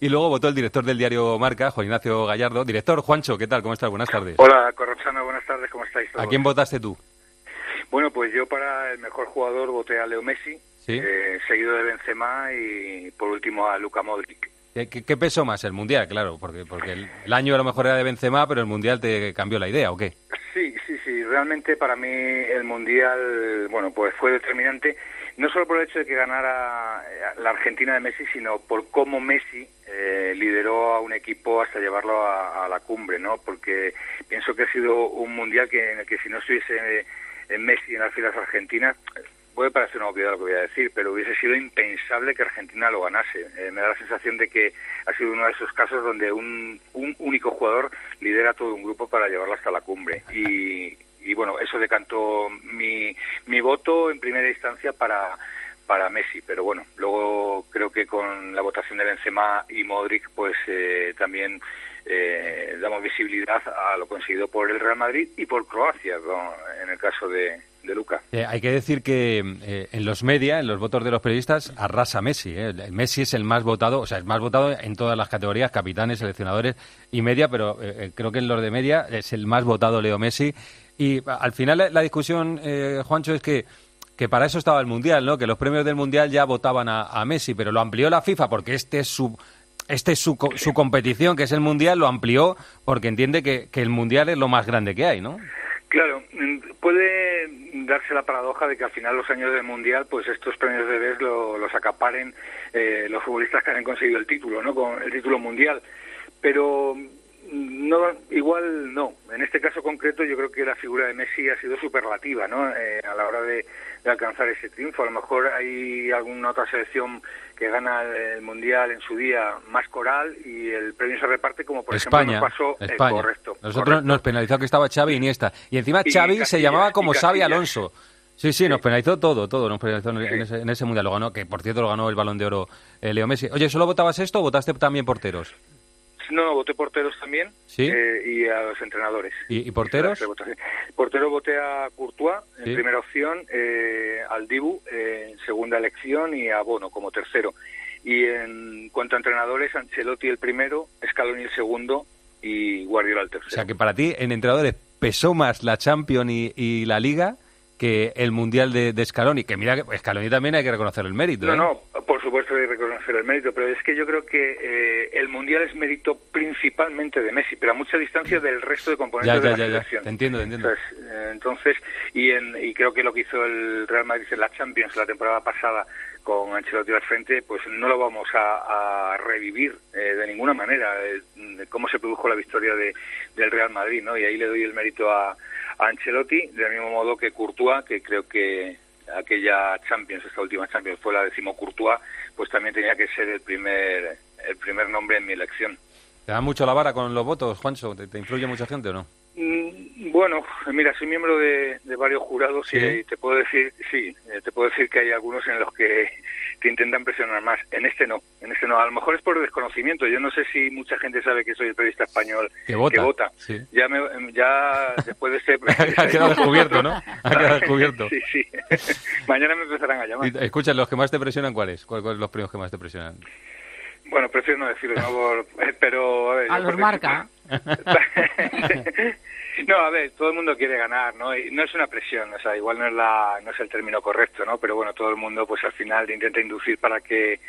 Y luego votó el director del diario Marca, Juan Ignacio Gallardo. Director, Juancho, ¿qué tal? ¿Cómo estás? Buenas tardes. Hola, Corrochano, buenas tardes, ¿cómo estáis todos? ¿A quién votaste tú? Bueno, pues yo para el mejor jugador voté a Leo Messi, ¿Sí? eh, seguido de Benzema y por último a Luka Modric. ¿Qué, qué, qué pesó más? El Mundial, claro, porque, porque el, el año a lo mejor era de Benzema, pero el Mundial te cambió la idea, ¿o qué? Sí, sí, sí, realmente para mí el Mundial, bueno, pues fue determinante, no solo por el hecho de que ganara eh, la Argentina de Messi, sino por cómo Messi eh, lideró a un equipo hasta llevarlo a, la cumbre, ¿no? Porque pienso que ha sido un Mundial que en el que si no estuviese en Messi en las filas argentinas, puede parecer una obviedad lo que voy a decir, pero hubiese sido impensable que Argentina lo ganase. Eh, me da la sensación de que ha sido uno de esos casos donde un, un único jugador lidera todo un grupo para llevarlo hasta la cumbre. Y, y bueno, eso decantó mi voto en primera instancia para para Messi, pero bueno, luego creo que con la votación de Benzema y Modric, pues eh, también eh, damos visibilidad a lo conseguido por el Real Madrid y por Croacia, en el caso de, de Luca. Eh, hay que decir que eh, en los media, en los votos de los periodistas, arrasa Messi. Eh. Messi es el más votado, o sea, es más votado en todas las categorías, capitanes, seleccionadores y media, pero eh, creo que en los de media es el más votado Leo Messi. Y al final la, discusión, eh, Juancho, es que que para eso estaba el Mundial, ¿no? Que los premios del Mundial ya votaban a, Messi, pero lo amplió la FIFA porque este es su este es su, su competición, que es el Mundial, lo amplió porque entiende que, que el Mundial es lo más grande que hay, ¿no? Claro, puede darse la paradoja de que al final los años del Mundial, pues estos premios de BES lo, los acaparen eh, los futbolistas que han conseguido el título, ¿no? Con el título mundial. Pero no, igual no. En este caso concreto yo creo que la figura de Messi ha sido superlativa, ¿no? Eh, a la hora de, de, alcanzar ese triunfo. A lo mejor hay alguna otra selección que gana el, mundial en su día más coral y el premio se reparte como por España, ejemplo nos pasó España. Eh, correcto. Nosotros correcto. nos penalizó que estaba Xavi y Iniesta y encima y Xavi Castilla, se llamaba como Xavi. Alonso. Sí, sí, nos penalizó todo, todo, nos penalizó en, en, ese, en ese mundial. Lo ganó, que por cierto lo ganó el balón de oro eh, Leo Messi. Oye, ¿solo votabas esto o votaste también porteros? No, voté porteros también ¿Sí? eh, y a los entrenadores. ¿Y, y porteros? Portero voté a Courtois en ¿Sí? primera opción, eh, al Dibu eh, en segunda elección y a Bono como tercero. Y en cuanto a entrenadores, Ancelotti el primero, Scaloni el segundo y Guardiola el tercero. O sea que para ti en entrenadores pesó más la Champions y, y la Liga que el Mundial de, de, Scaloni, que mira que Scaloni también hay que reconocer el mérito. No, ¿eh? no, por supuesto hay que reconocer el mérito, pero es que yo creo que eh, el Mundial es mérito principalmente de Messi, pero a mucha distancia del resto de componentes ya, ya, de la ya. Te entiendo, te entiendo. Entonces, eh, entonces y, en, y creo que lo que hizo el Real Madrid en la Champions la temporada pasada con Ancelotti al frente, pues no lo vamos a, a revivir eh, de ninguna manera, eh, cómo se produjo la victoria de, del Real Madrid, ¿no? Y ahí le doy el mérito a, Ancelotti, del mismo modo que Courtois, que creo que aquella Champions, esta última Champions fue la decimo Courtois, pues también tenía que ser el primer, el primer nombre en mi elección. ¿Te da mucho la vara con los votos, Juancho? ¿Te, te influye mucha gente o no? Mm, bueno, mira, soy miembro de, de varios jurados ¿Sí? y te puedo decir, sí, eh, te puedo decir que hay algunos en los que te intentan presionar más. En este no, en este no. A lo mejor es por desconocimiento. Yo no sé si mucha gente sabe que soy el periodista español que vota. Que vota. Sí. Ya, me, ya después de este... ha quedado descubierto, ¿no? Ha quedado descubierto. sí, sí. Mañana me empezarán a llamar. Y, escucha, ¿los que más te presionan cuáles? ¿Cuáles son los premios que más te presionan? Bueno, prefiero no decirlo, ¿no? Por, pero... A, ver, a los marca. No, a ver, todo el mundo quiere ganar, ¿no? Y no es una presión, o sea, igual no es la, no es el término correcto, ¿no? Pero bueno, todo el mundo, pues al final intenta inducir para que,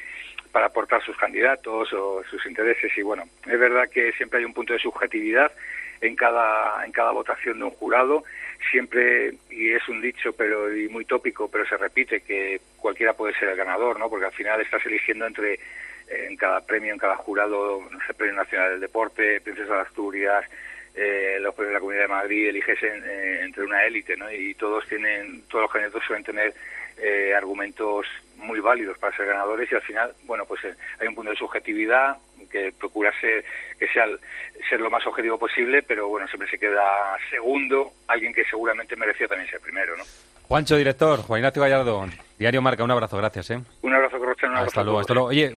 para aportar sus candidatos o sus intereses y bueno, es verdad que siempre hay un punto de subjetividad en cada, en cada votación de un jurado, siempre, y es un dicho, pero y muy tópico, pero se repite que cualquiera puede ser el ganador, ¿no? Porque al final estás eligiendo entre en cada premio, en cada jurado, no sé, Premio Nacional del Deporte, Princesa de Asturias, eh, los premios de la Comunidad de Madrid, eliges en, eh, entre una élite, ¿no? Y todos tienen, todos los candidatos suelen tener eh, argumentos muy válidos para ser ganadores y al final, bueno, pues eh, hay un punto de subjetividad que procura ser que sea ser lo más objetivo posible, pero bueno, siempre se queda segundo alguien que seguramente merecía también ser primero, ¿no? Juancho, director, Juan Ignacio Gallardo, Diario Marca, un abrazo, gracias, ¿eh? Un abrazo, Corrocha, un abrazo Hasta luego, hasta luego. Oye,